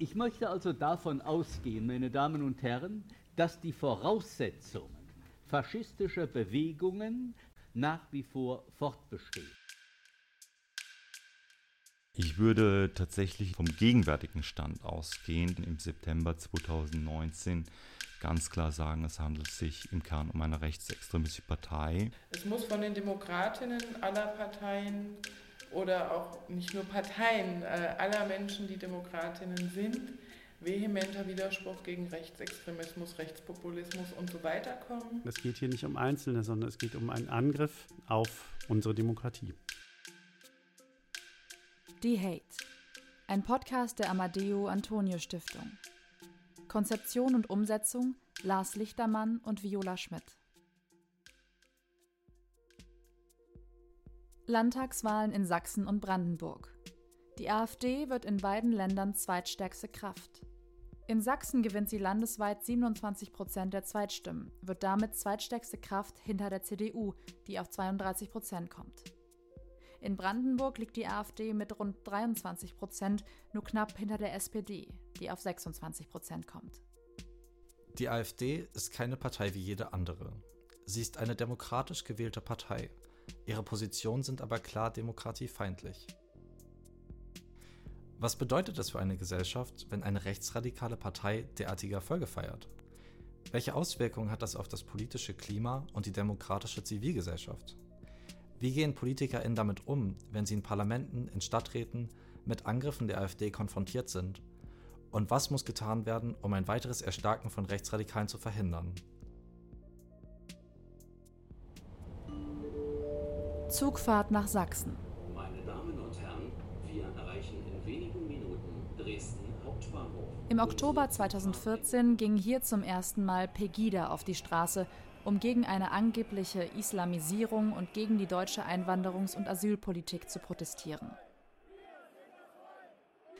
Ich möchte also davon ausgehen, meine Damen und Herren, dass die Voraussetzungen faschistischer Bewegungen nach wie vor fortbestehen. Ich würde tatsächlich vom gegenwärtigen Stand ausgehen. Im September 2019 ganz klar sagen, es handelt sich im Kern um eine rechtsextremistische Partei. Es muss von den Demokratinnen aller Parteien oder auch nicht nur Parteien, äh, aller Menschen, die Demokratinnen sind, vehementer Widerspruch gegen Rechtsextremismus, Rechtspopulismus und so weiter kommen. Es geht hier nicht um Einzelne, sondern es geht um einen Angriff auf unsere Demokratie. Die Hate. Ein Podcast der Amadeo Antonio Stiftung. Konzeption und Umsetzung Lars Lichtermann und Viola Schmidt. Landtagswahlen in Sachsen und Brandenburg. Die AfD wird in beiden Ländern zweitstärkste Kraft. In Sachsen gewinnt sie landesweit 27 Prozent der Zweitstimmen, wird damit zweitstärkste Kraft hinter der CDU, die auf 32 Prozent kommt. In Brandenburg liegt die AfD mit rund 23 Prozent nur knapp hinter der SPD, die auf 26 Prozent kommt. Die AfD ist keine Partei wie jede andere. Sie ist eine demokratisch gewählte Partei. Ihre Positionen sind aber klar demokratiefeindlich. Was bedeutet es für eine Gesellschaft, wenn eine rechtsradikale Partei derartige Erfolge feiert? Welche Auswirkungen hat das auf das politische Klima und die demokratische Zivilgesellschaft? Wie gehen PolitikerInnen damit um, wenn sie in Parlamenten, in Stadträten mit Angriffen der AfD konfrontiert sind? Und was muss getan werden, um ein weiteres Erstarken von Rechtsradikalen zu verhindern? Zugfahrt nach Sachsen. Meine Damen und Herren, wir erreichen in wenigen Minuten Dresden Hauptbahnhof. Im Oktober 2014 ging hier zum ersten Mal Pegida auf die Straße, um gegen eine angebliche Islamisierung und gegen die deutsche Einwanderungs- und Asylpolitik zu protestieren.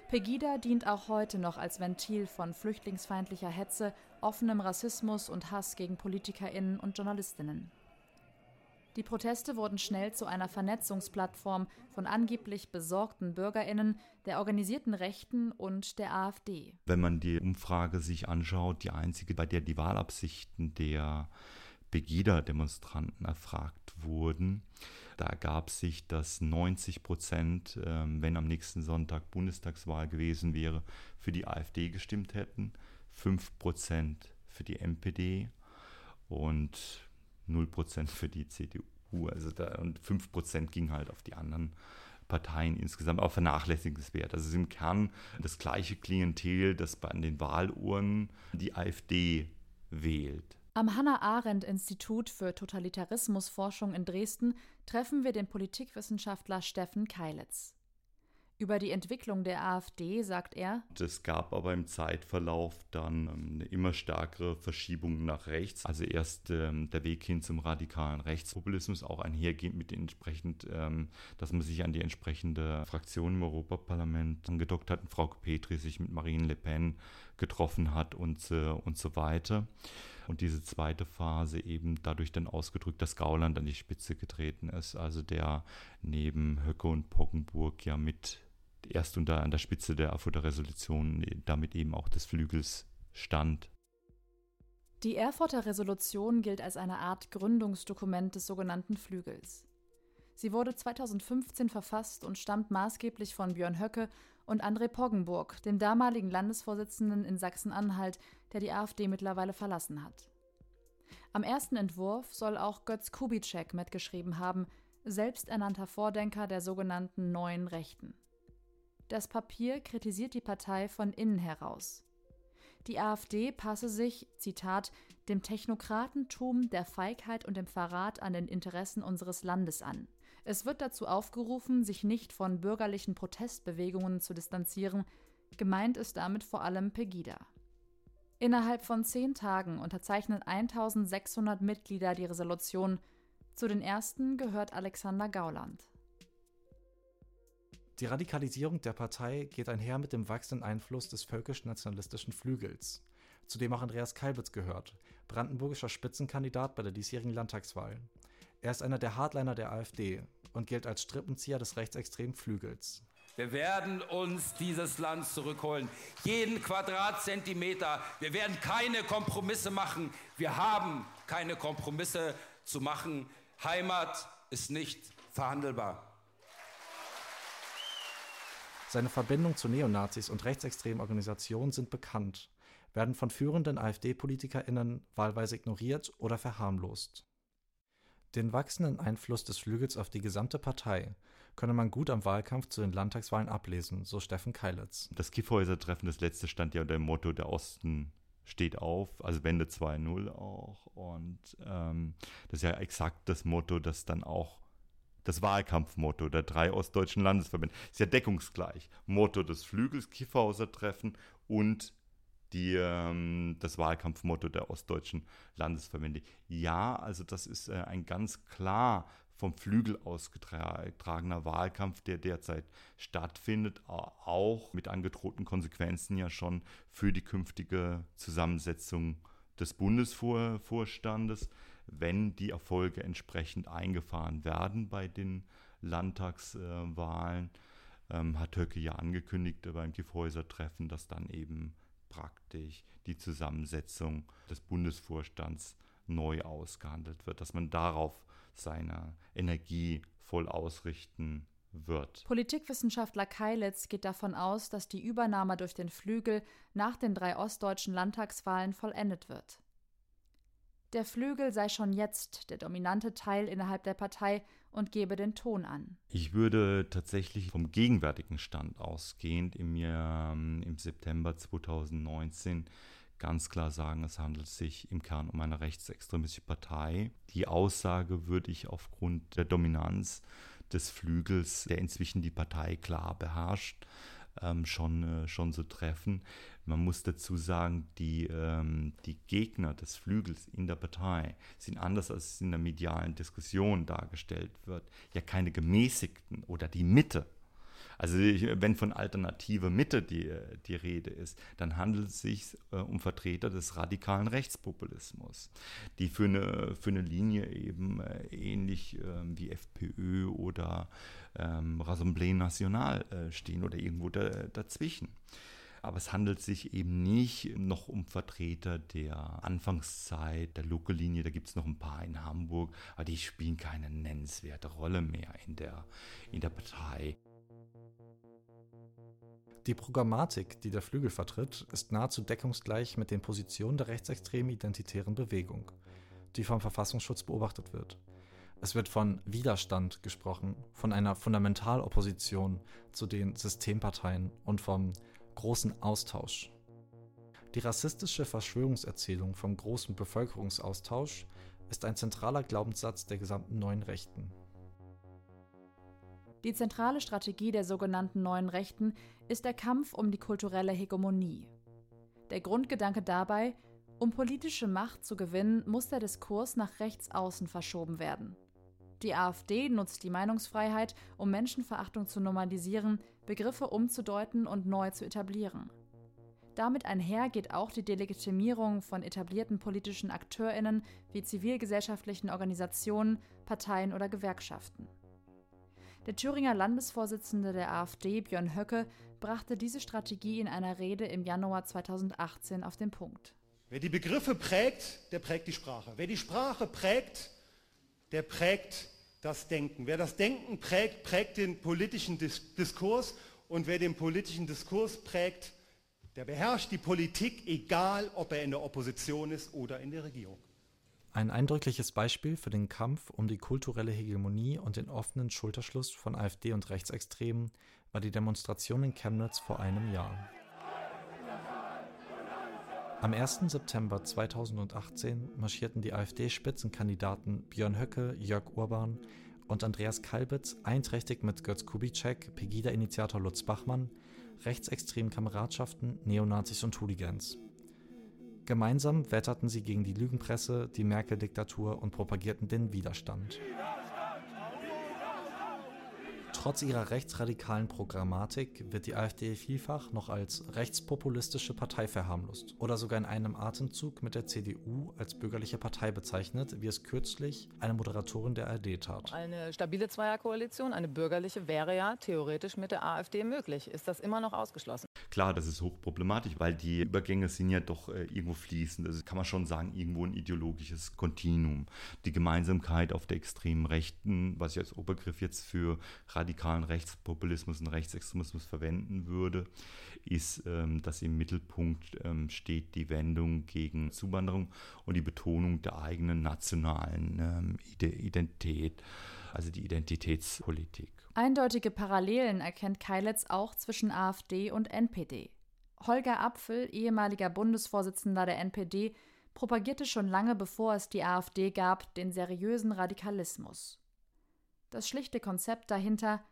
Pegida dient auch heute noch als Ventil von flüchtlingsfeindlicher Hetze, offenem Rassismus und Hass gegen Politikerinnen und Journalistinnen. Die Proteste wurden schnell zu einer Vernetzungsplattform von angeblich besorgten Bürgerinnen, der organisierten Rechten und der AfD. Wenn man die Umfrage sich anschaut, die einzige, bei der die Wahlabsichten der Pegida-Demonstranten erfragt wurden. Da ergab sich, dass 90 Prozent, ähm, wenn am nächsten Sonntag Bundestagswahl gewesen wäre, für die AfD gestimmt hätten, 5 Prozent für die NPD und 0 Prozent für die CDU. Also da, und 5 Prozent ging halt auf die anderen Parteien insgesamt, aber vernachlässigenswert. Also es ist im Kern das gleiche Klientel, das bei den Wahlurnen die AfD wählt. Am Hannah-Arendt-Institut für Totalitarismusforschung in Dresden treffen wir den Politikwissenschaftler Steffen Keilitz. Über die Entwicklung der AfD sagt er: Es gab aber im Zeitverlauf dann ähm, eine immer stärkere Verschiebung nach rechts. Also erst ähm, der Weg hin zum radikalen Rechtspopulismus, auch einhergehend mit entsprechend, ähm, dass man sich an die entsprechende Fraktion im Europaparlament angedockt hat, Frau Petri sich mit Marine Le Pen getroffen hat und, äh, und so weiter. Und diese zweite Phase eben dadurch dann ausgedrückt, dass Gauland an die Spitze getreten ist, also der neben Höcke und Poggenburg ja mit erst unter an der Spitze der Erfurter Resolution damit eben auch des Flügels stand. Die Erfurter Resolution gilt als eine Art Gründungsdokument des sogenannten Flügels. Sie wurde 2015 verfasst und stammt maßgeblich von Björn Höcke und André Poggenburg, dem damaligen Landesvorsitzenden in Sachsen-Anhalt, der die AfD mittlerweile verlassen hat. Am ersten Entwurf soll auch Götz Kubitschek mitgeschrieben haben, selbsternannter Vordenker der sogenannten Neuen Rechten. Das Papier kritisiert die Partei von innen heraus. Die AfD passe sich, Zitat, dem Technokratentum, der Feigheit und dem Verrat an den Interessen unseres Landes an. Es wird dazu aufgerufen, sich nicht von bürgerlichen Protestbewegungen zu distanzieren. Gemeint ist damit vor allem Pegida. Innerhalb von zehn Tagen unterzeichnen 1600 Mitglieder die Resolution. Zu den ersten gehört Alexander Gauland. Die Radikalisierung der Partei geht einher mit dem wachsenden Einfluss des völkisch-nationalistischen Flügels, zu dem auch Andreas Kalbitz gehört, brandenburgischer Spitzenkandidat bei der diesjährigen Landtagswahl. Er ist einer der Hardliner der AfD und gilt als Strippenzieher des rechtsextremen Flügels. Wir werden uns dieses Land zurückholen. Jeden Quadratzentimeter. Wir werden keine Kompromisse machen. Wir haben keine Kompromisse zu machen. Heimat ist nicht verhandelbar. Seine Verbindung zu Neonazis und rechtsextremen Organisationen sind bekannt, werden von führenden AfD-PolitikerInnen wahlweise ignoriert oder verharmlost. Den wachsenden Einfluss des Flügels auf die gesamte Partei könne man gut am Wahlkampf zu den Landtagswahlen ablesen, so Steffen Keilitz. Das Kiffhäuser-Treffen, das letzte stand ja unter dem Motto, der Osten steht auf, also Wende 2.0 auch. Und ähm, das ist ja exakt das Motto, das dann auch das Wahlkampfmotto der drei ostdeutschen Landesverbände ist ja deckungsgleich. Motto des Flügels, Kiffhauser Treffen und die, ähm, das Wahlkampfmotto der ostdeutschen Landesverbände. Ja, also das ist äh, ein ganz klar vom Flügel ausgetragener Wahlkampf, der derzeit stattfindet, auch mit angedrohten Konsequenzen ja schon für die künftige Zusammensetzung des Bundesvorstandes, wenn die Erfolge entsprechend eingefahren werden bei den Landtagswahlen, ähm, hat Höcke ja angekündigt beim Gifhäuser-Treffen, dass dann eben praktisch die Zusammensetzung des Bundesvorstands neu ausgehandelt wird, dass man darauf seine Energie voll ausrichten wird. Politikwissenschaftler Keilitz geht davon aus, dass die Übernahme durch den Flügel nach den drei ostdeutschen Landtagswahlen vollendet wird. Der Flügel sei schon jetzt der dominante Teil innerhalb der Partei und gebe den Ton an. Ich würde tatsächlich vom gegenwärtigen Stand ausgehend im, Jahr, ähm, im September 2019 ganz klar sagen, es handelt sich im Kern um eine rechtsextremistische Partei. Die Aussage würde ich aufgrund der Dominanz des Flügels, der inzwischen die Partei klar beherrscht, ähm, schon, äh, schon so treffen. Man muss dazu sagen, die, ähm, die Gegner des Flügels in der Partei sind anders als es in der medialen Diskussion dargestellt wird, ja keine gemäßigten oder die Mitte also wenn von alternative Mitte die, die Rede ist, dann handelt es sich äh, um Vertreter des radikalen Rechtspopulismus, die für eine, für eine Linie eben äh, ähnlich äh, wie FPÖ oder ähm, Rassemblée National äh, stehen oder irgendwo da, dazwischen. Aber es handelt sich eben nicht noch um Vertreter der Anfangszeit, der Lokallinie. Da gibt es noch ein paar in Hamburg, aber die spielen keine nennenswerte Rolle mehr in der, in der Partei. Die Programmatik, die der Flügel vertritt, ist nahezu deckungsgleich mit den Positionen der rechtsextremen identitären Bewegung, die vom Verfassungsschutz beobachtet wird. Es wird von Widerstand gesprochen, von einer Fundamentalopposition zu den Systemparteien und vom großen Austausch. Die rassistische Verschwörungserzählung vom großen Bevölkerungsaustausch ist ein zentraler Glaubenssatz der gesamten neuen Rechten. Die zentrale Strategie der sogenannten neuen Rechten ist der Kampf um die kulturelle Hegemonie. Der Grundgedanke dabei, um politische Macht zu gewinnen, muss der Diskurs nach rechts außen verschoben werden. Die AfD nutzt die Meinungsfreiheit, um Menschenverachtung zu normalisieren, Begriffe umzudeuten und neu zu etablieren. Damit einher geht auch die Delegitimierung von etablierten politischen Akteurinnen wie zivilgesellschaftlichen Organisationen, Parteien oder Gewerkschaften. Der Thüringer Landesvorsitzende der AfD, Björn Höcke, brachte diese Strategie in einer Rede im Januar 2018 auf den Punkt. Wer die Begriffe prägt, der prägt die Sprache. Wer die Sprache prägt, der prägt das Denken. Wer das Denken prägt, prägt den politischen Diskurs. Und wer den politischen Diskurs prägt, der beherrscht die Politik, egal ob er in der Opposition ist oder in der Regierung. Ein eindrückliches Beispiel für den Kampf um die kulturelle Hegemonie und den offenen Schulterschluss von AfD und Rechtsextremen war die Demonstration in Chemnitz vor einem Jahr. Am 1. September 2018 marschierten die AfD-Spitzenkandidaten Björn Höcke, Jörg Urban und Andreas Kalbitz einträchtig mit Götz Kubitschek, Pegida-Initiator Lutz Bachmann, rechtsextremen Kameradschaften, Neonazis und Hooligans. Gemeinsam wetterten sie gegen die Lügenpresse, die Merkel-Diktatur und propagierten den Widerstand. Trotz ihrer rechtsradikalen Programmatik wird die AfD vielfach noch als rechtspopulistische Partei verharmlost oder sogar in einem Atemzug mit der CDU als bürgerliche Partei bezeichnet, wie es kürzlich eine Moderatorin der ARD tat. Eine stabile Zweierkoalition, eine bürgerliche, wäre ja theoretisch mit der AfD möglich. Ist das immer noch ausgeschlossen? Klar, das ist hochproblematisch, weil die Übergänge sind ja doch äh, irgendwo fließend. Also kann man schon sagen, irgendwo ein ideologisches Kontinuum. Die Gemeinsamkeit auf der extremen Rechten, was ich als Obergriff jetzt für radikalen Rechtspopulismus und Rechtsextremismus verwenden würde, ist, ähm, dass im Mittelpunkt ähm, steht die Wendung gegen Zuwanderung und die Betonung der eigenen nationalen ähm, Identität, also die Identitätspolitik. Eindeutige Parallelen erkennt Keilitz auch zwischen AfD und NPD. Holger Apfel, ehemaliger Bundesvorsitzender der NPD, propagierte schon lange bevor es die AfD gab, den seriösen Radikalismus. Das schlichte Konzept dahinter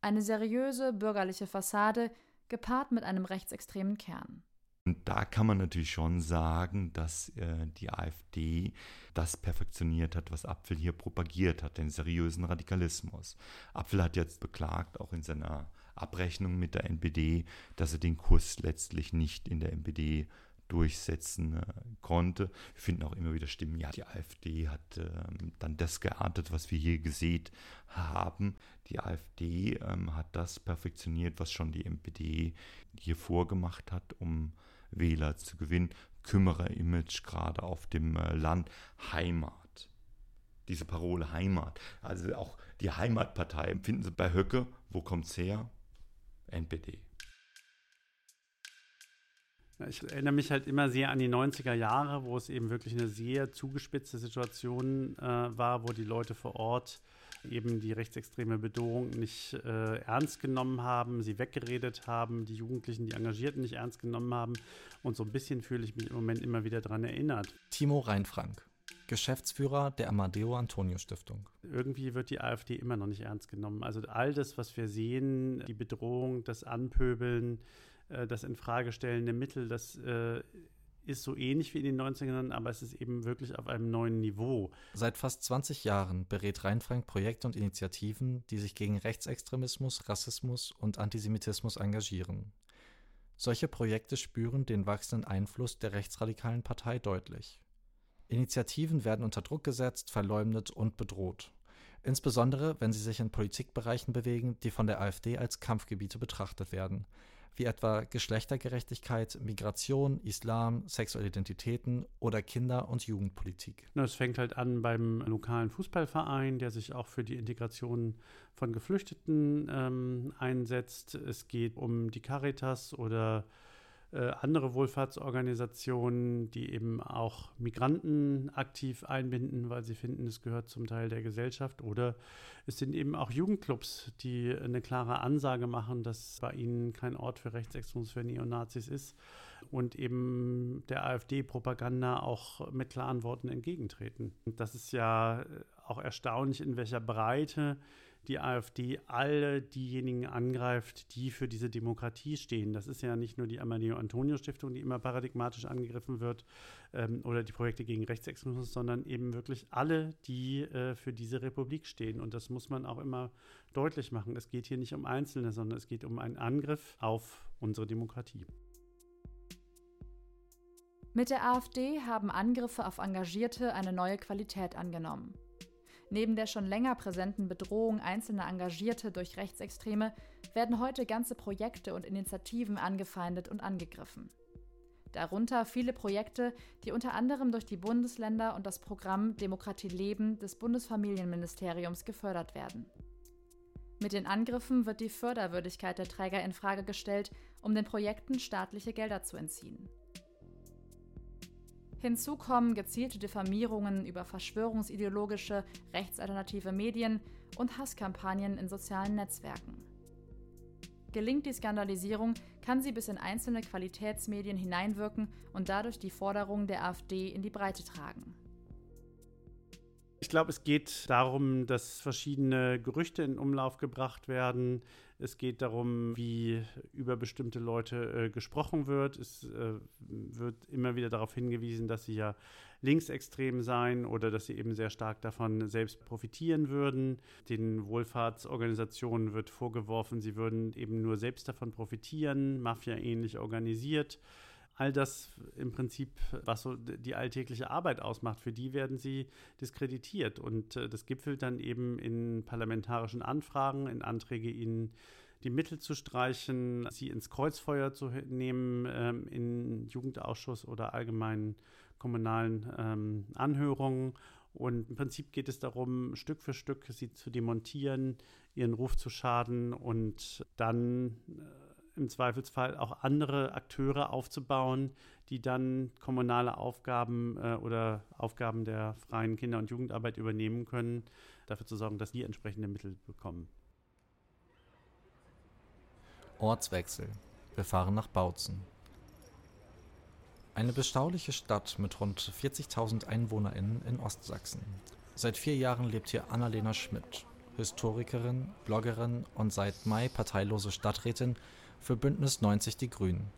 eine seriöse bürgerliche Fassade gepaart mit einem rechtsextremen Kern. Und da kann man natürlich schon sagen, dass äh, die AfD das perfektioniert hat, was Apfel hier propagiert hat, den seriösen Radikalismus. Apfel hat jetzt beklagt, auch in seiner Abrechnung mit der NPD, dass er den Kurs letztlich nicht in der NPD durchsetzen äh, konnte. Wir finden auch immer wieder Stimmen, ja, die AfD hat äh, dann das geartet, was wir hier gesehen haben. Die AfD ähm, hat das perfektioniert, was schon die NPD hier vorgemacht hat, um Wähler zu gewinnen. Kümmerer-Image gerade auf dem äh, Land. Heimat. Diese Parole Heimat. Also auch die Heimatpartei. Finden Sie bei Höcke, wo kommt es her? NPD. Ich erinnere mich halt immer sehr an die 90er Jahre, wo es eben wirklich eine sehr zugespitzte Situation äh, war, wo die Leute vor Ort eben die rechtsextreme Bedrohung nicht äh, ernst genommen haben, sie weggeredet haben, die Jugendlichen, die Engagierten nicht ernst genommen haben. Und so ein bisschen fühle ich mich im Moment immer wieder daran erinnert. Timo Reinfrank, Geschäftsführer der Amadeo Antonio Stiftung. Irgendwie wird die AfD immer noch nicht ernst genommen. Also all das, was wir sehen, die Bedrohung, das Anpöbeln, äh, das Infragestellen der Mittel, das äh, ist so ähnlich wie in den 90ern, aber es ist eben wirklich auf einem neuen Niveau. Seit fast 20 Jahren berät Rheinfrank Projekte und Initiativen, die sich gegen Rechtsextremismus, Rassismus und Antisemitismus engagieren. Solche Projekte spüren den wachsenden Einfluss der rechtsradikalen Partei deutlich. Initiativen werden unter Druck gesetzt, verleumdet und bedroht. Insbesondere, wenn sie sich in Politikbereichen bewegen, die von der AfD als Kampfgebiete betrachtet werden, wie etwa Geschlechtergerechtigkeit, Migration, Islam, sexuelle Identitäten oder Kinder- und Jugendpolitik. Es fängt halt an beim lokalen Fußballverein, der sich auch für die Integration von Geflüchteten ähm, einsetzt. Es geht um die Caritas oder äh, andere Wohlfahrtsorganisationen, die eben auch Migranten aktiv einbinden, weil sie finden, es gehört zum Teil der Gesellschaft. Oder es sind eben auch Jugendclubs, die eine klare Ansage machen, dass bei ihnen kein Ort für Rechtsextremismus, für Neonazis ist und eben der AfD-Propaganda auch mit klaren Worten entgegentreten. Und das ist ja auch erstaunlich, in welcher Breite die AfD alle diejenigen angreift, die für diese Demokratie stehen. Das ist ja nicht nur die Amadeo Antonio Stiftung, die immer paradigmatisch angegriffen wird, ähm, oder die Projekte gegen Rechtsextremismus, sondern eben wirklich alle, die äh, für diese Republik stehen. Und das muss man auch immer deutlich machen. Es geht hier nicht um Einzelne, sondern es geht um einen Angriff auf unsere Demokratie. Mit der AfD haben Angriffe auf Engagierte eine neue Qualität angenommen. Neben der schon länger präsenten Bedrohung einzelner Engagierte durch Rechtsextreme werden heute ganze Projekte und Initiativen angefeindet und angegriffen. Darunter viele Projekte, die unter anderem durch die Bundesländer und das Programm Demokratie Leben des Bundesfamilienministeriums gefördert werden. Mit den Angriffen wird die Förderwürdigkeit der Träger in Frage gestellt, um den Projekten staatliche Gelder zu entziehen. Hinzu kommen gezielte Diffamierungen über verschwörungsideologische, rechtsalternative Medien und Hasskampagnen in sozialen Netzwerken. Gelingt die Skandalisierung, kann sie bis in einzelne Qualitätsmedien hineinwirken und dadurch die Forderungen der AfD in die Breite tragen. Ich glaube, es geht darum, dass verschiedene Gerüchte in Umlauf gebracht werden. Es geht darum, wie über bestimmte Leute äh, gesprochen wird. Es äh, wird immer wieder darauf hingewiesen, dass sie ja linksextrem seien oder dass sie eben sehr stark davon selbst profitieren würden. Den Wohlfahrtsorganisationen wird vorgeworfen, sie würden eben nur selbst davon profitieren, mafiaähnlich organisiert all das im Prinzip, was so die alltägliche Arbeit ausmacht, für die werden sie diskreditiert. Und äh, das gipfelt dann eben in parlamentarischen Anfragen, in Anträge, ihnen die Mittel zu streichen, sie ins Kreuzfeuer zu nehmen, ähm, in Jugendausschuss oder allgemeinen kommunalen ähm, Anhörungen. Und im Prinzip geht es darum, Stück für Stück sie zu demontieren, ihren Ruf zu schaden und dann äh, im Zweifelsfall auch andere Akteure aufzubauen, die dann kommunale Aufgaben äh, oder Aufgaben der freien Kinder- und Jugendarbeit übernehmen können, dafür zu sorgen, dass die entsprechende Mittel bekommen. Ortswechsel. Wir fahren nach Bautzen. Eine bestauliche Stadt mit rund 40.000 EinwohnerInnen in Ostsachsen. Seit vier Jahren lebt hier Annalena Schmidt, Historikerin, Bloggerin und seit Mai parteilose Stadträtin für Bündnis 90 Die Grünen.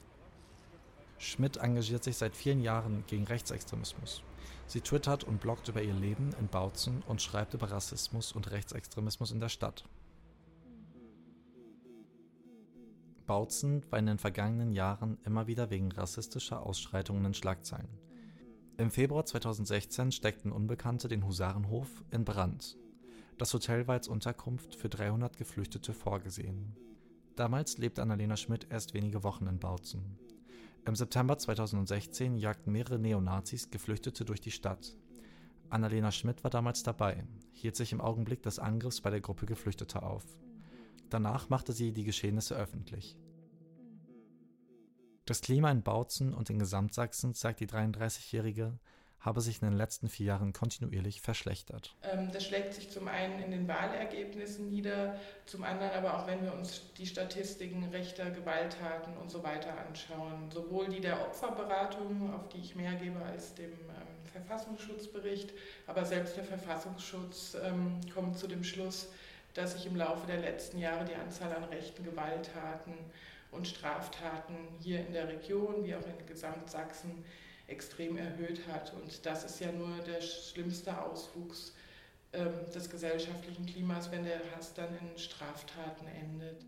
Schmidt engagiert sich seit vielen Jahren gegen Rechtsextremismus. Sie twittert und bloggt über ihr Leben in Bautzen und schreibt über Rassismus und Rechtsextremismus in der Stadt. Bautzen war in den vergangenen Jahren immer wieder wegen rassistischer Ausschreitungen in Schlagzeilen. Im Februar 2016 steckten Unbekannte den Husarenhof in Brand. Das Hotel war als Unterkunft für 300 Geflüchtete vorgesehen. Damals lebte Annalena Schmidt erst wenige Wochen in Bautzen. Im September 2016 jagten mehrere Neonazis Geflüchtete durch die Stadt. Annalena Schmidt war damals dabei, hielt sich im Augenblick des Angriffs bei der Gruppe Geflüchteter auf. Danach machte sie die Geschehnisse öffentlich. Das Klima in Bautzen und in Gesamtsachsen, sagt die 33-Jährige, habe sich in den letzten vier Jahren kontinuierlich verschlechtert. Ähm, das schlägt sich zum einen in den Wahlergebnissen nieder, zum anderen aber auch, wenn wir uns die Statistiken rechter Gewalttaten und so weiter anschauen. Sowohl die der Opferberatung, auf die ich mehr gebe als dem ähm, Verfassungsschutzbericht, aber selbst der Verfassungsschutz ähm, kommt zu dem Schluss, dass sich im Laufe der letzten Jahre die Anzahl an rechten Gewalttaten und Straftaten hier in der Region wie auch in Gesamtsachsen extrem erhöht hat. Und das ist ja nur der schlimmste Auswuchs ähm, des gesellschaftlichen Klimas, wenn der Hass dann in Straftaten endet.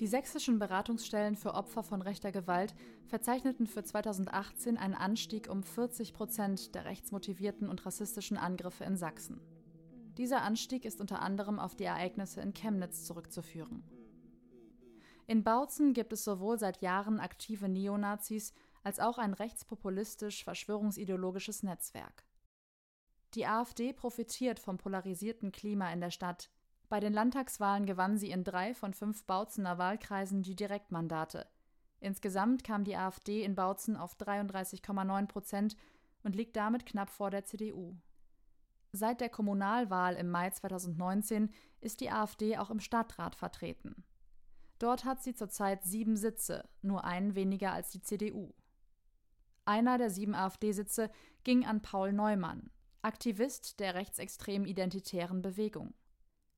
Die sächsischen Beratungsstellen für Opfer von rechter Gewalt verzeichneten für 2018 einen Anstieg um 40 Prozent der rechtsmotivierten und rassistischen Angriffe in Sachsen. Dieser Anstieg ist unter anderem auf die Ereignisse in Chemnitz zurückzuführen. In Bautzen gibt es sowohl seit Jahren aktive Neonazis als auch ein rechtspopulistisch-verschwörungsideologisches Netzwerk. Die AfD profitiert vom polarisierten Klima in der Stadt. Bei den Landtagswahlen gewann sie in drei von fünf Bautzener Wahlkreisen die Direktmandate. Insgesamt kam die AfD in Bautzen auf 33,9 Prozent und liegt damit knapp vor der CDU. Seit der Kommunalwahl im Mai 2019 ist die AfD auch im Stadtrat vertreten. Dort hat sie zurzeit sieben Sitze, nur einen weniger als die CDU. Einer der sieben AfD-Sitze ging an Paul Neumann, Aktivist der rechtsextremen identitären Bewegung.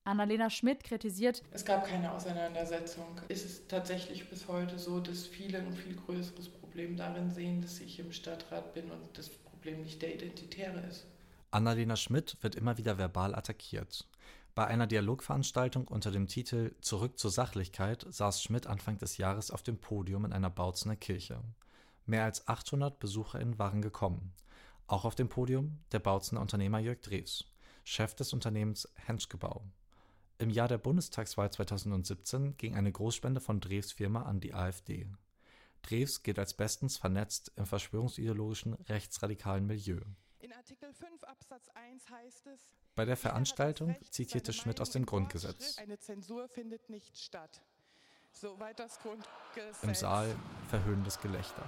Annalena Schmidt kritisiert, es gab keine Auseinandersetzung. Es ist tatsächlich bis heute so, dass viele ein viel größeres Problem darin sehen, dass ich im Stadtrat bin und das Problem nicht der Identitäre ist. Annalena Schmidt wird immer wieder verbal attackiert. Bei einer Dialogveranstaltung unter dem Titel Zurück zur Sachlichkeit saß Schmidt Anfang des Jahres auf dem Podium in einer Bautzener Kirche. Mehr als 800 BesucherInnen waren gekommen. Auch auf dem Podium der Bautzener Unternehmer Jörg Drews, Chef des Unternehmens Henschgebau. Im Jahr der Bundestagswahl 2017 ging eine Großspende von Drews Firma an die AfD. Drews gilt als bestens vernetzt im verschwörungsideologischen rechtsradikalen Milieu. In Artikel 5 Absatz 1 heißt es, bei der Veranstaltung zitierte Schmidt aus dem Grundgesetz. Eine Zensur findet nicht statt. Soweit das Grundgesetz. Im Saal verhöhnendes Gelächter.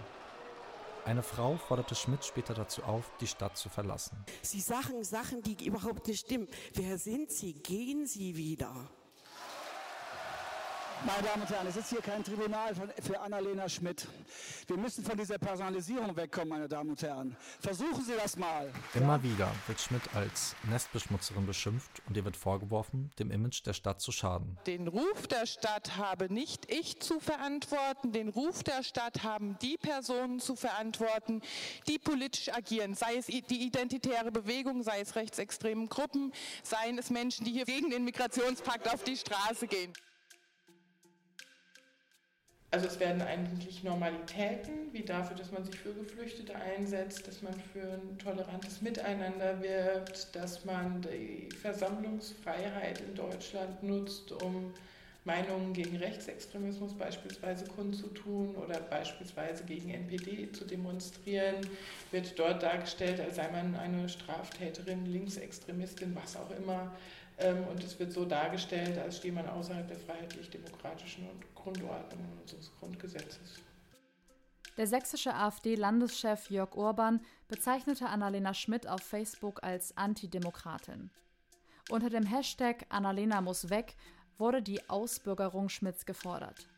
Eine Frau forderte Schmidt später dazu auf, die Stadt zu verlassen. Sie sagen Sachen, die überhaupt nicht stimmen. Wer sind Sie? Gehen Sie wieder. Meine Damen und Herren, es ist hier kein Tribunal für Annalena Schmidt. Wir müssen von dieser Personalisierung wegkommen, meine Damen und Herren. Versuchen Sie das mal. Immer ja? wieder wird Schmidt als Nestbeschmutzerin beschimpft und ihr wird vorgeworfen, dem Image der Stadt zu schaden. Den Ruf der Stadt habe nicht ich zu verantworten, den Ruf der Stadt haben die Personen zu verantworten, die politisch agieren, sei es die identitäre Bewegung, sei es rechtsextremen Gruppen, seien es Menschen, die hier gegen den Migrationspakt auf die Straße gehen. Also es werden eigentlich Normalitäten, wie dafür, dass man sich für Geflüchtete einsetzt, dass man für ein tolerantes Miteinander wirbt, dass man die Versammlungsfreiheit in Deutschland nutzt, um Meinungen gegen Rechtsextremismus beispielsweise kundzutun oder beispielsweise gegen NPD zu demonstrieren, wird dort dargestellt, als sei man eine Straftäterin, Linksextremistin, was auch immer. Ähm, und es wird so dargestellt, als stehe man außerhalb der freiheitlich-demokratischen Grundordnung unseres Grundgesetzes. Der sächsische AfD-Landeschef Jörg Urban bezeichnete Annalena Schmidt auf Facebook als Antidemokratin. Unter dem Hashtag Annalena muss weg wurde die Ausbürgerung Schmidts gefordert.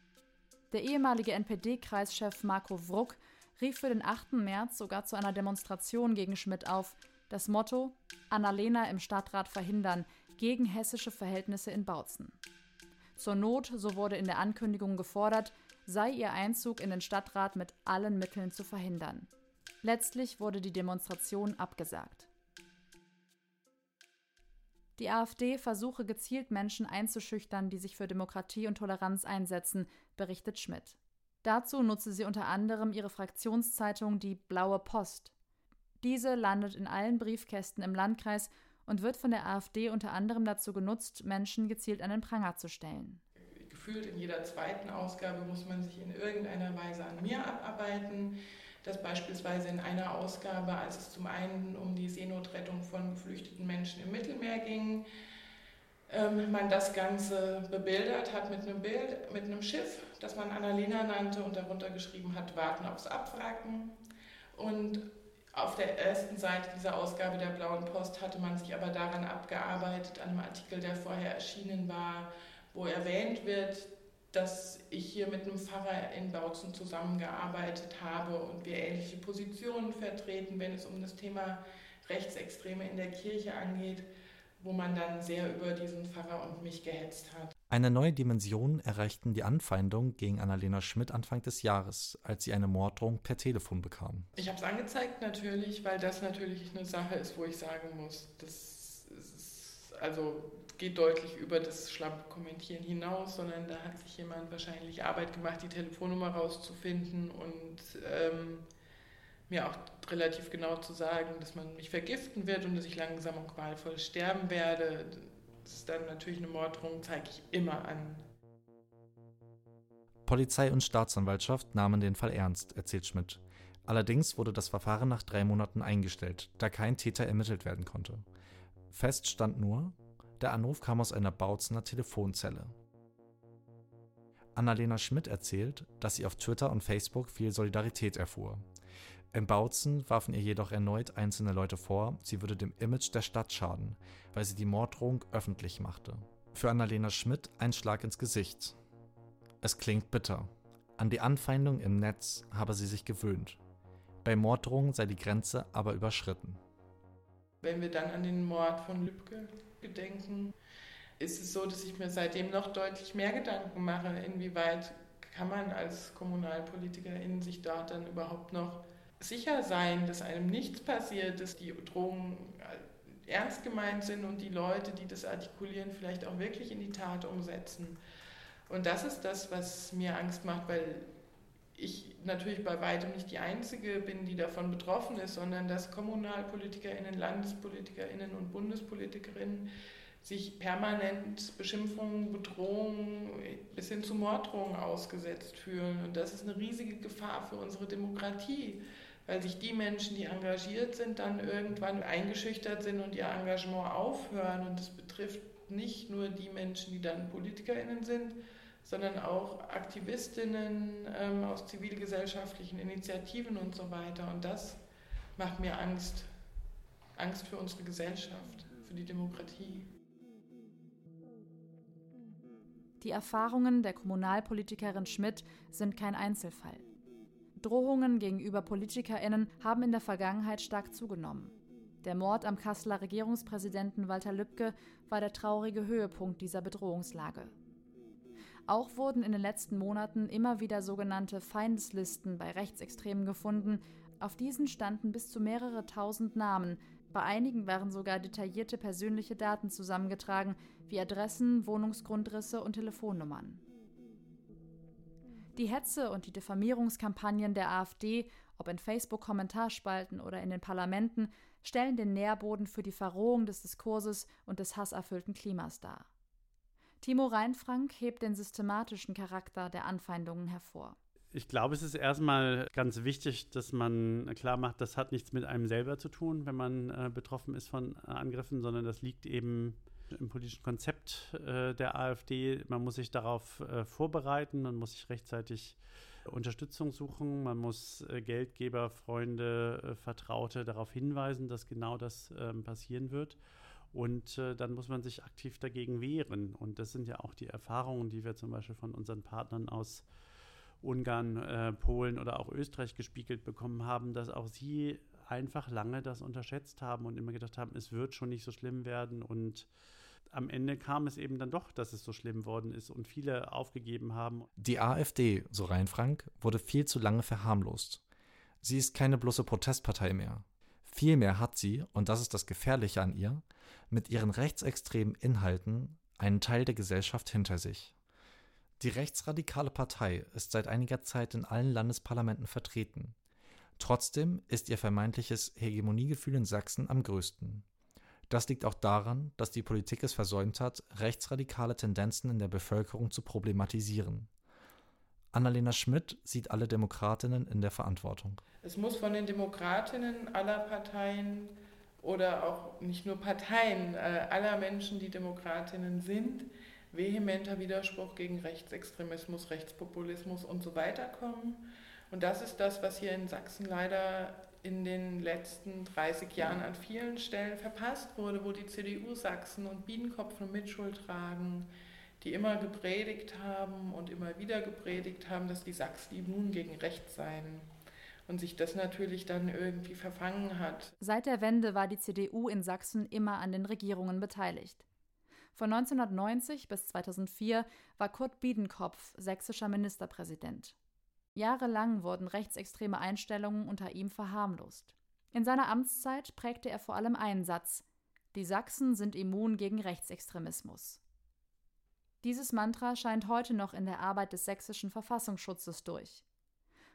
Der ehemalige NPD-Kreischef Marco Wruck rief für den 8. März sogar zu einer Demonstration gegen Schmidt auf. Das Motto: Annalena im Stadtrat verhindern gegen hessische Verhältnisse in Bautzen. Zur Not, so wurde in der Ankündigung gefordert, sei ihr Einzug in den Stadtrat mit allen Mitteln zu verhindern. Letztlich wurde die Demonstration abgesagt. Die AfD versuche gezielt Menschen einzuschüchtern, die sich für Demokratie und Toleranz einsetzen, berichtet Schmidt. Dazu nutze sie unter anderem ihre Fraktionszeitung Die Blaue Post. Diese landet in allen Briefkästen im Landkreis und wird von der AfD unter anderem dazu genutzt, Menschen gezielt an den Pranger zu stellen. Gefühlt in jeder zweiten Ausgabe muss man sich in irgendeiner Weise an mir abarbeiten. Dass beispielsweise in einer Ausgabe, als es zum einen um die Seenotrettung von geflüchteten Menschen im Mittelmeer ging, ähm, man das Ganze bebildert hat mit einem Bild, mit einem Schiff, das man Annalena nannte und darunter geschrieben hat, warten aufs Abwracken. Und auf der ersten Seite dieser Ausgabe der Blauen Post hatte man sich aber daran abgearbeitet, an einem Artikel, der vorher erschienen war, wo erwähnt wird, dass ich hier mit einem Pfarrer in Bautzen zusammengearbeitet habe und wir ähnliche Positionen vertreten, wenn es um das Thema Rechtsextreme in der Kirche angeht, wo man dann sehr über diesen Pfarrer und mich gehetzt hat. Eine neue Dimension erreichten die Anfeindungen gegen Annalena Schmidt Anfang des Jahres, als sie eine Morddrohung per Telefon bekam. Ich habe es angezeigt natürlich, weil das natürlich eine Sache ist, wo ich sagen muss, das ist, also geht deutlich über das schlampe Kommentieren hinaus, sondern da hat sich jemand wahrscheinlich Arbeit gemacht, die Telefonnummer rauszufinden und ähm, mir auch relativ genau zu sagen, dass man mich vergiften wird und dass ich langsam und qualvoll sterben werde das ist dann natürlich eine Morddrohung, zeige ich immer an. Polizei und Staatsanwaltschaft nahmen den Fall ernst, erzählt Schmidt. Allerdings wurde das Verfahren nach drei Monaten eingestellt, da kein Täter ermittelt werden konnte. Fest stand nur, der Anruf kam aus einer Bautzener Telefonzelle. Annalena Schmidt erzählt, dass sie auf Twitter und Facebook viel Solidarität erfuhr. Im Bautzen warfen ihr jedoch erneut einzelne Leute vor, sie würde dem Image der Stadt schaden, weil sie die Morddrohung öffentlich machte. Für Annalena Schmidt ein Schlag ins Gesicht. Es klingt bitter. An die Anfeindung im Netz habe sie sich gewöhnt. Bei Morddrohungen sei die Grenze aber überschritten. Wenn wir dann an den Mord von Lübcke gedenken, ist es so, dass ich mir seitdem noch deutlich mehr Gedanken mache, inwieweit kann man als Kommunalpolitikerin sich dort dann überhaupt noch sicher sein, dass einem nichts passiert, dass die Drohungen ernst gemeint sind und die Leute, die das artikulieren, vielleicht auch wirklich in die Tat umsetzen. Und das ist das, was mir Angst macht, weil ich natürlich bei weitem nicht die Einzige bin, die davon betroffen ist, sondern dass KommunalpolitikerInnen, LandespolitikerInnen und BundespolitikerInnen sich permanent Beschimpfungen, Bedrohungen bis hin zu Morddrohungen ausgesetzt fühlen. Und das ist eine riesige Gefahr für unsere Demokratie weil sich die Menschen, die engagiert sind, dann irgendwann eingeschüchtert sind und ihr Engagement aufhören. Und das betrifft nicht nur die Menschen, die dann PolitikerInnen sind, sondern auch Aktivistinnen ähm, aus zivilgesellschaftlichen Initiativen und so weiter. Und das macht mir Angst. Angst für unsere Gesellschaft, für die Demokratie. Die Erfahrungen der Kommunalpolitikerin Schmidt sind kein Einzelfall. Drohungen gegenüber PolitikerInnen haben in der Vergangenheit stark zugenommen. Der Mord am Kasseler Regierungspräsidenten Walter Lübcke war der traurige Höhepunkt dieser Bedrohungslage. Auch wurden in den letzten Monaten immer wieder sogenannte Feindeslisten bei Rechtsextremen gefunden. Auf diesen standen bis zu mehrere tausend Namen. Bei einigen waren sogar detaillierte persönliche Daten zusammengetragen, wie Adressen, Wohnungsgrundrisse und Telefonnummern. Die Hetze und die Diffamierungskampagnen der AfD, ob in Facebook-Kommentarspalten oder in den Parlamenten, stellen den Nährboden für die Verrohung des Diskurses und des hasserfüllten Klimas dar. Timo Reinfrank hebt den systematischen Charakter der Anfeindungen hervor. Ich glaube, es ist erstmal ganz wichtig, dass man klar macht, das hat nichts mit einem selber zu tun, wenn man äh, betroffen ist von äh, Angriffen, sondern das liegt eben im politischen Konzept äh, der AfD. Man muss sich darauf äh, vorbereiten, man muss sich rechtzeitig Unterstützung suchen, man muss äh, Geldgeber, Freunde, äh, Vertraute darauf hinweisen, dass genau das ähm, passieren wird. Und äh, dann muss man sich aktiv dagegen wehren. Und das sind ja auch die Erfahrungen, die wir zum Beispiel von unseren Partnern aus Ungarn, äh, Polen oder auch Österreich gespiegelt bekommen haben, dass auch sie einfach lange das unterschätzt haben und immer gedacht haben, es wird schon nicht so schlimm werden. Und am Ende kam es eben dann doch, dass es so schlimm worden ist und viele aufgegeben haben. Die AfD, so rein Frank, wurde viel zu lange verharmlost. Sie ist keine bloße Protestpartei mehr. Vielmehr hat sie, und das ist das Gefährliche an ihr, mit ihren rechtsextremen Inhalten einen Teil der Gesellschaft hinter sich. Die rechtsradikale Partei ist seit einiger Zeit in allen Landesparlamenten vertreten. Trotzdem ist ihr vermeintliches Hegemoniegefühl in Sachsen am größten. Das liegt auch daran, dass die Politik es versäumt hat, rechtsradikale Tendenzen in der Bevölkerung zu problematisieren. Annalena Schmidt sieht alle Demokratinnen in der Verantwortung. Es muss von den Demokratinnen aller Parteien oder auch nicht nur Parteien, äh, aller Menschen, die Demokratinnen sind, vehementer Widerspruch gegen Rechtsextremismus, Rechtspopulismus und so weiter kommen. Und das ist das, was hier in Sachsen leider in den letzten 30 Jahren an vielen Stellen verpasst wurde, wo die CDU Sachsen und Biedenkopf eine Mitschuld tragen, die immer gepredigt haben und immer wieder gepredigt haben, dass die Sachsen immun gegen Rechts seien und sich das natürlich dann irgendwie verfangen hat. Seit der Wende war die CDU in Sachsen immer an den Regierungen beteiligt. Von 1990 bis 2004 war Kurt Biedenkopf sächsischer Ministerpräsident. Jahrelang wurden rechtsextreme Einstellungen unter ihm verharmlost. In seiner Amtszeit prägte er vor allem einen Satz Die Sachsen sind immun gegen Rechtsextremismus. Dieses Mantra scheint heute noch in der Arbeit des sächsischen Verfassungsschutzes durch.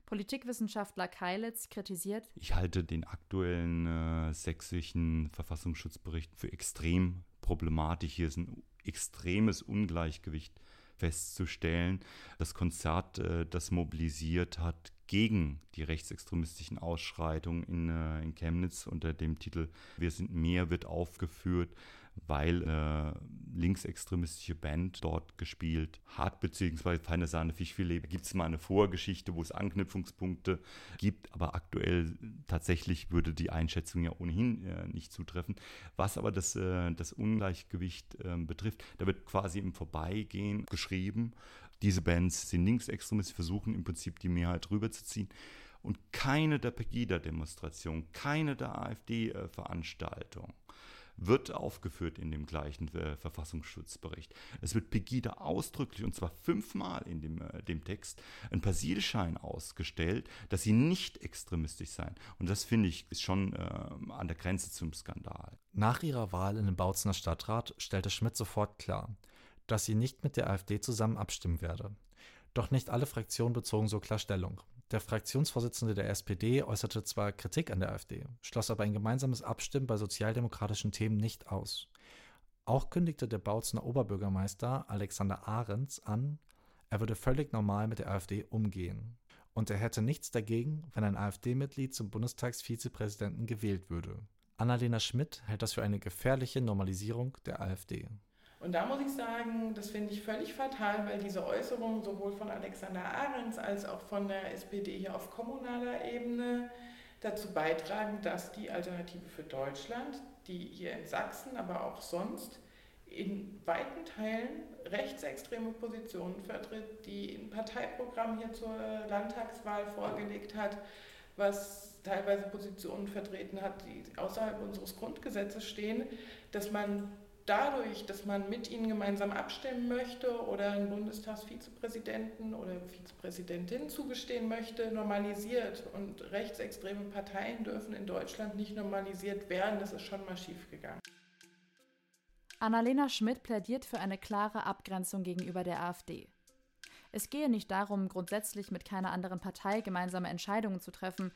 Politikwissenschaftler Keilitz kritisiert Ich halte den aktuellen äh, sächsischen Verfassungsschutzbericht für extrem problematisch. Hier ist ein extremes Ungleichgewicht festzustellen. Das Konzert, äh, das mobilisiert hat gegen die rechtsextremistischen Ausschreitungen in, äh, in Chemnitz unter dem Titel Wir sind mehr wird aufgeführt weil äh, linksextremistische Band dort gespielt hat, beziehungsweise Feine Sahne Fischfilet gibt es mal eine Vorgeschichte, wo es Anknüpfungspunkte gibt, aber aktuell tatsächlich würde die Einschätzung ja ohnehin äh, nicht zutreffen. Was aber das, äh, das Ungleichgewicht ähm, betrifft, da wird quasi im Vorbeigehen geschrieben, diese Bands sind linksextremistisch, versuchen im Prinzip die Mehrheit rüberzuziehen. Und keine der Pegida-Demonstrationen, keine der AfD-Veranstaltungen wird aufgeführt in dem gleichen äh, Verfassungsschutzbericht. Es wird Pegida ausdrücklich, und zwar fünfmal in dem, äh, dem Text, ein Persilschein ausgestellt, dass sie nicht extremistisch seien. Und das finde ich ist schon äh, an der Grenze zum Skandal. Nach ihrer Wahl in den Bautzener Stadtrat stellte Schmidt sofort klar, dass sie nicht mit der AfD zusammen abstimmen werde. Doch nicht alle Fraktionen bezogen so klar Stellung. Der Fraktionsvorsitzende der SPD äußerte zwar Kritik an der AfD, schloss aber ein gemeinsames Abstimmen bei sozialdemokratischen Themen nicht aus. Auch kündigte der Bautzener Oberbürgermeister Alexander Ahrens an, er würde völlig normal mit der AfD umgehen. Und er hätte nichts dagegen, wenn ein AfD-Mitglied zum Bundestagsvizepräsidenten gewählt würde. Annalena Schmidt hält das für eine gefährliche Normalisierung der AfD. Und da muss ich sagen, das finde ich völlig fatal, weil diese Äußerungen sowohl von Alexander Ahrens als auch von der SPD hier auf kommunaler Ebene dazu beitragen, dass die Alternative für Deutschland, die hier in Sachsen, aber auch sonst in weiten Teilen rechtsextreme Positionen vertritt, die ein Parteiprogramm hier zur Landtagswahl vorgelegt hat, was teilweise Positionen vertreten hat, die außerhalb unseres Grundgesetzes stehen, dass man dadurch, dass man mit ihnen gemeinsam abstimmen möchte oder einen Bundestagsvizepräsidenten oder Vizepräsidentin zugestehen möchte, normalisiert. Und rechtsextreme Parteien dürfen in Deutschland nicht normalisiert werden. Das ist schon mal schiefgegangen. Annalena Schmidt plädiert für eine klare Abgrenzung gegenüber der AfD. Es gehe nicht darum, grundsätzlich mit keiner anderen Partei gemeinsame Entscheidungen zu treffen.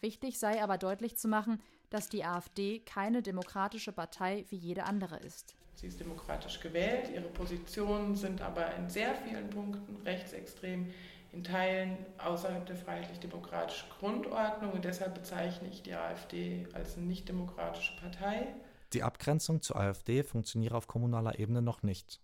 Wichtig sei aber deutlich zu machen, dass die AfD keine demokratische Partei wie jede andere ist. Sie ist demokratisch gewählt, ihre Positionen sind aber in sehr vielen Punkten rechtsextrem, in Teilen außerhalb der freiheitlich-demokratischen Grundordnung und deshalb bezeichne ich die AfD als eine nicht-demokratische Partei. Die Abgrenzung zur AfD funktioniere auf kommunaler Ebene noch nicht.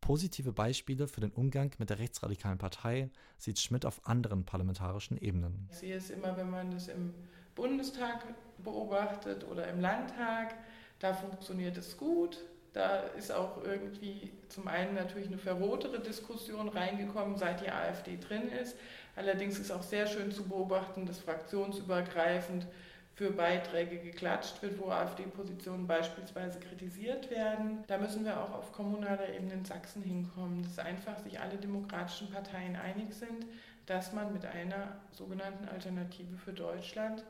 Positive Beispiele für den Umgang mit der rechtsradikalen Partei sieht Schmidt auf anderen parlamentarischen Ebenen. Ich sehe es immer, wenn man das im Bundestag beobachtet oder im Landtag, da funktioniert es gut. Da ist auch irgendwie zum einen natürlich eine verrotere Diskussion reingekommen, seit die AfD drin ist. Allerdings ist auch sehr schön zu beobachten, dass fraktionsübergreifend für Beiträge geklatscht wird, wo AfD-Positionen beispielsweise kritisiert werden. Da müssen wir auch auf kommunaler Ebene in Sachsen hinkommen, dass einfach sich alle demokratischen Parteien einig sind, dass man mit einer sogenannten Alternative für Deutschland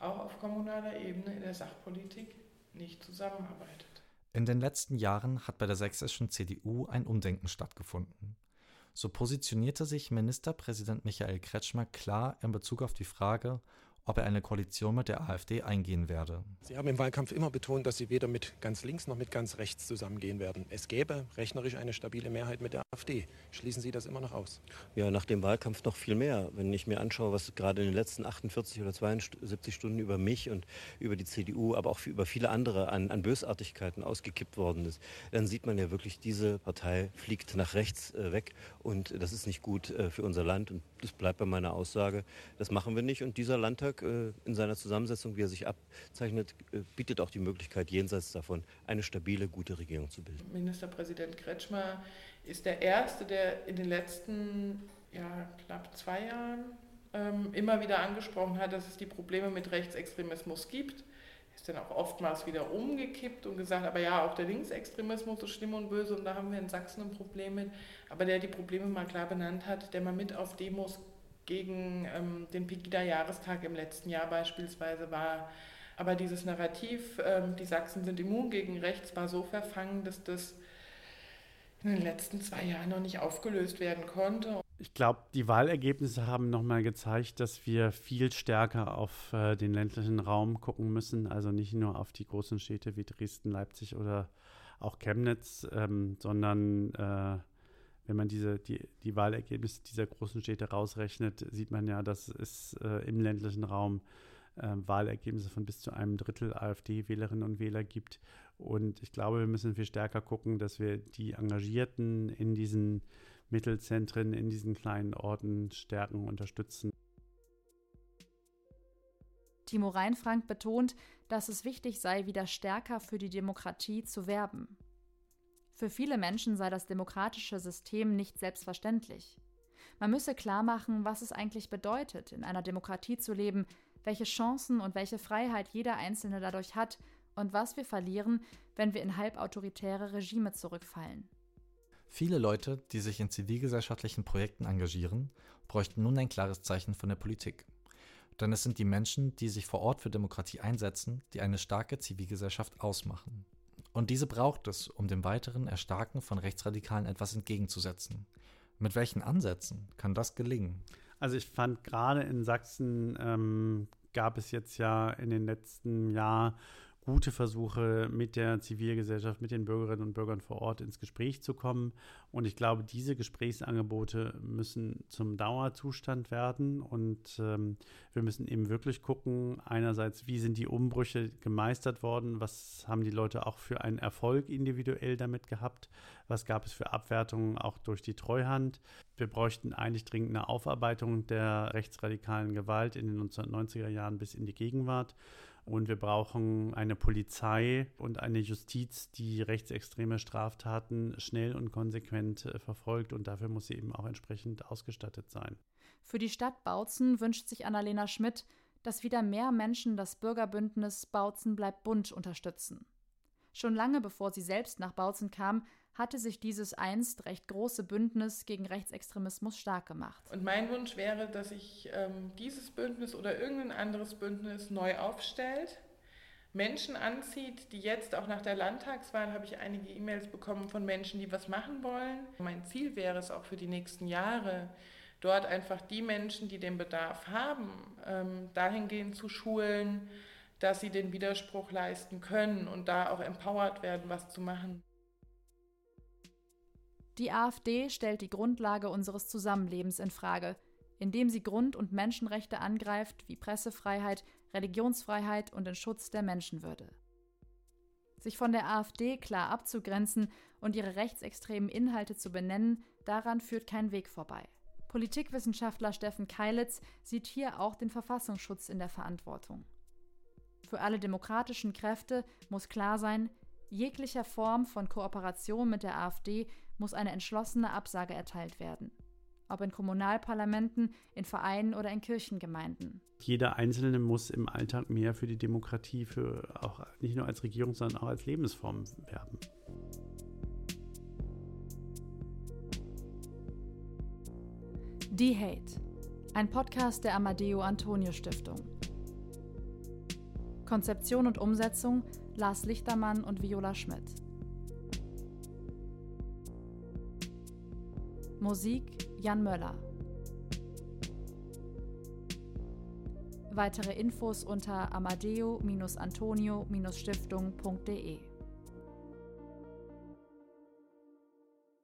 auch auf kommunaler Ebene in der Sachpolitik nicht zusammenarbeitet. In den letzten Jahren hat bei der sächsischen CDU ein Umdenken stattgefunden. So positionierte sich Ministerpräsident Michael Kretschmer klar in Bezug auf die Frage, ob er eine Koalition mit der AfD eingehen werde. Sie haben im Wahlkampf immer betont, dass Sie weder mit ganz links noch mit ganz rechts zusammengehen werden. Es gäbe rechnerisch eine stabile Mehrheit mit der AfD. Schließen Sie das immer noch aus? Ja, nach dem Wahlkampf noch viel mehr. Wenn ich mir anschaue, was gerade in den letzten 48 oder 72 Stunden über mich und über die CDU, aber auch über viele andere an, an Bösartigkeiten ausgekippt worden ist, dann sieht man ja wirklich, diese Partei fliegt nach rechts äh, weg und das ist nicht gut äh, für unser Land und das bleibt bei meiner Aussage. Das machen wir nicht und dieser Landtag äh, in seiner Zusammensetzung, wie er sich abzeichnet, äh, bietet auch die Möglichkeit, jenseits davon eine stabile, gute Regierung zu bilden. Ministerpräsident Kretschmer ist der Erste, der in den letzten ja, knapp zwei Jahren ähm, immer wieder angesprochen hat, dass es die Probleme mit Rechtsextremismus gibt. Ist dann auch oftmals wieder umgekippt und gesagt, aber ja, auch der Linksextremismus ist schlimm und böse und da haben wir in Sachsen ein Problem mit. Aber der die Probleme mal klar benannt hat, der mal mit auf Demos gegen ähm, den Pegida-Jahrestag im letzten Jahr beispielsweise war. Aber dieses Narrativ, ähm, die Sachsen sind immun gegen rechts, war so verfangen, dass das in den letzten zwei Jahren noch nicht aufgelöst werden konnte. Ich glaube, die Wahlergebnisse haben nochmal gezeigt, dass wir viel stärker auf äh, den ländlichen Raum gucken müssen. Also nicht nur auf die großen Städte wie Dresden, Leipzig oder auch Chemnitz, ähm, sondern äh, wenn man diese, die, die Wahlergebnisse dieser großen Städte rausrechnet, sieht man ja, dass es äh, im ländlichen Raum äh, Wahlergebnisse von bis zu einem Drittel AfD-Wählerinnen und Wähler gibt. Und ich glaube, wir müssen viel stärker gucken, dass wir die Engagierten in diesen Mittelzentren, in diesen kleinen Orten stärken, unterstützen. Timo Reinfrank betont, dass es wichtig sei, wieder stärker für die Demokratie zu werben. Für viele Menschen sei das demokratische System nicht selbstverständlich. Man müsse klar machen, was es eigentlich bedeutet, in einer Demokratie zu leben, welche Chancen und welche Freiheit jeder Einzelne dadurch hat und was wir verlieren, wenn wir in halbautoritäre Regime zurückfallen. Viele Leute, die sich in zivilgesellschaftlichen Projekten engagieren, bräuchten nun ein klares Zeichen von der Politik. Denn es sind die Menschen, die sich vor Ort für Demokratie einsetzen, die eine starke Zivilgesellschaft ausmachen. Und diese braucht es, um dem weiteren Erstarken von Rechtsradikalen etwas entgegenzusetzen. Mit welchen Ansätzen kann das gelingen? Also ich fand gerade in Sachsen ähm, gab es jetzt ja in den letzten Jahren gute Versuche, mit der Zivilgesellschaft, mit den Bürgerinnen und Bürgern vor Ort ins Gespräch zu kommen Und ich glaube, diese Gesprächsangebote müssen zum Dauerzustand werden. Und ähm, wir müssen eben wirklich gucken, einerseits, wie sind die Umbrüche gemeistert worden, was haben die Leute auch für einen Erfolg individuell damit gehabt, was gab es für Abwertungen auch durch die Treuhand. Wir bräuchten eigentlich dringend eine Aufarbeitung der rechtsradikalen Gewalt in den 1990er Jahren bis in die Gegenwart. Und wir brauchen eine Polizei und eine Justiz, die rechtsextreme Straftaten schnell und konsequent äh, verfolgt. Und dafür muss sie eben auch entsprechend ausgestattet sein. Für die Stadt Bautzen wünscht sich Annalena Schmidt, dass wieder mehr Menschen das Bürgerbündnis Bautzen bleibt bunt unterstützen. Schon lange bevor sie selbst nach Bautzen kam, hatte sich dieses einst recht große Bündnis gegen Rechtsextremismus stark gemacht. Und mein Wunsch wäre, dass sich ähm, dieses Bündnis oder irgendein anderes Bündnis neu aufstellt, Menschen anzieht, die jetzt auch nach der Landtagswahl habe ich einige E-Mails bekommen von Menschen, die was machen wollen. Mein Ziel wäre es auch für die nächsten Jahre, dort einfach die Menschen, die den Bedarf haben, ähm, dahingehend zu schulen, dass sie den Widerspruch leisten können und da auch empowered werden, was zu machen. Die AfD stellt die Grundlage unseres Zusammenlebens in Frage, indem sie Grund- und Menschenrechte angreift, wie Pressefreiheit, Religionsfreiheit und den Schutz der Menschenwürde. Sich von der AfD klar abzugrenzen und ihre rechtsextremen Inhalte zu benennen, daran führt kein Weg vorbei. Politikwissenschaftler Steffen Keilitz sieht hier auch den Verfassungsschutz in der Verantwortung. Für alle demokratischen Kräfte muss klar sein, jeglicher Form von Kooperation mit der AfD muss eine entschlossene Absage erteilt werden. Ob in Kommunalparlamenten, in Vereinen oder in Kirchengemeinden. Jeder Einzelne muss im Alltag mehr für die Demokratie, für auch nicht nur als Regierung, sondern auch als Lebensform werben. Die Hate, ein Podcast der Amadeo Antonio Stiftung. Konzeption und Umsetzung Lars Lichtermann und Viola Schmidt. Musik Jan Möller. Weitere Infos unter amadeo-antonio-stiftung.de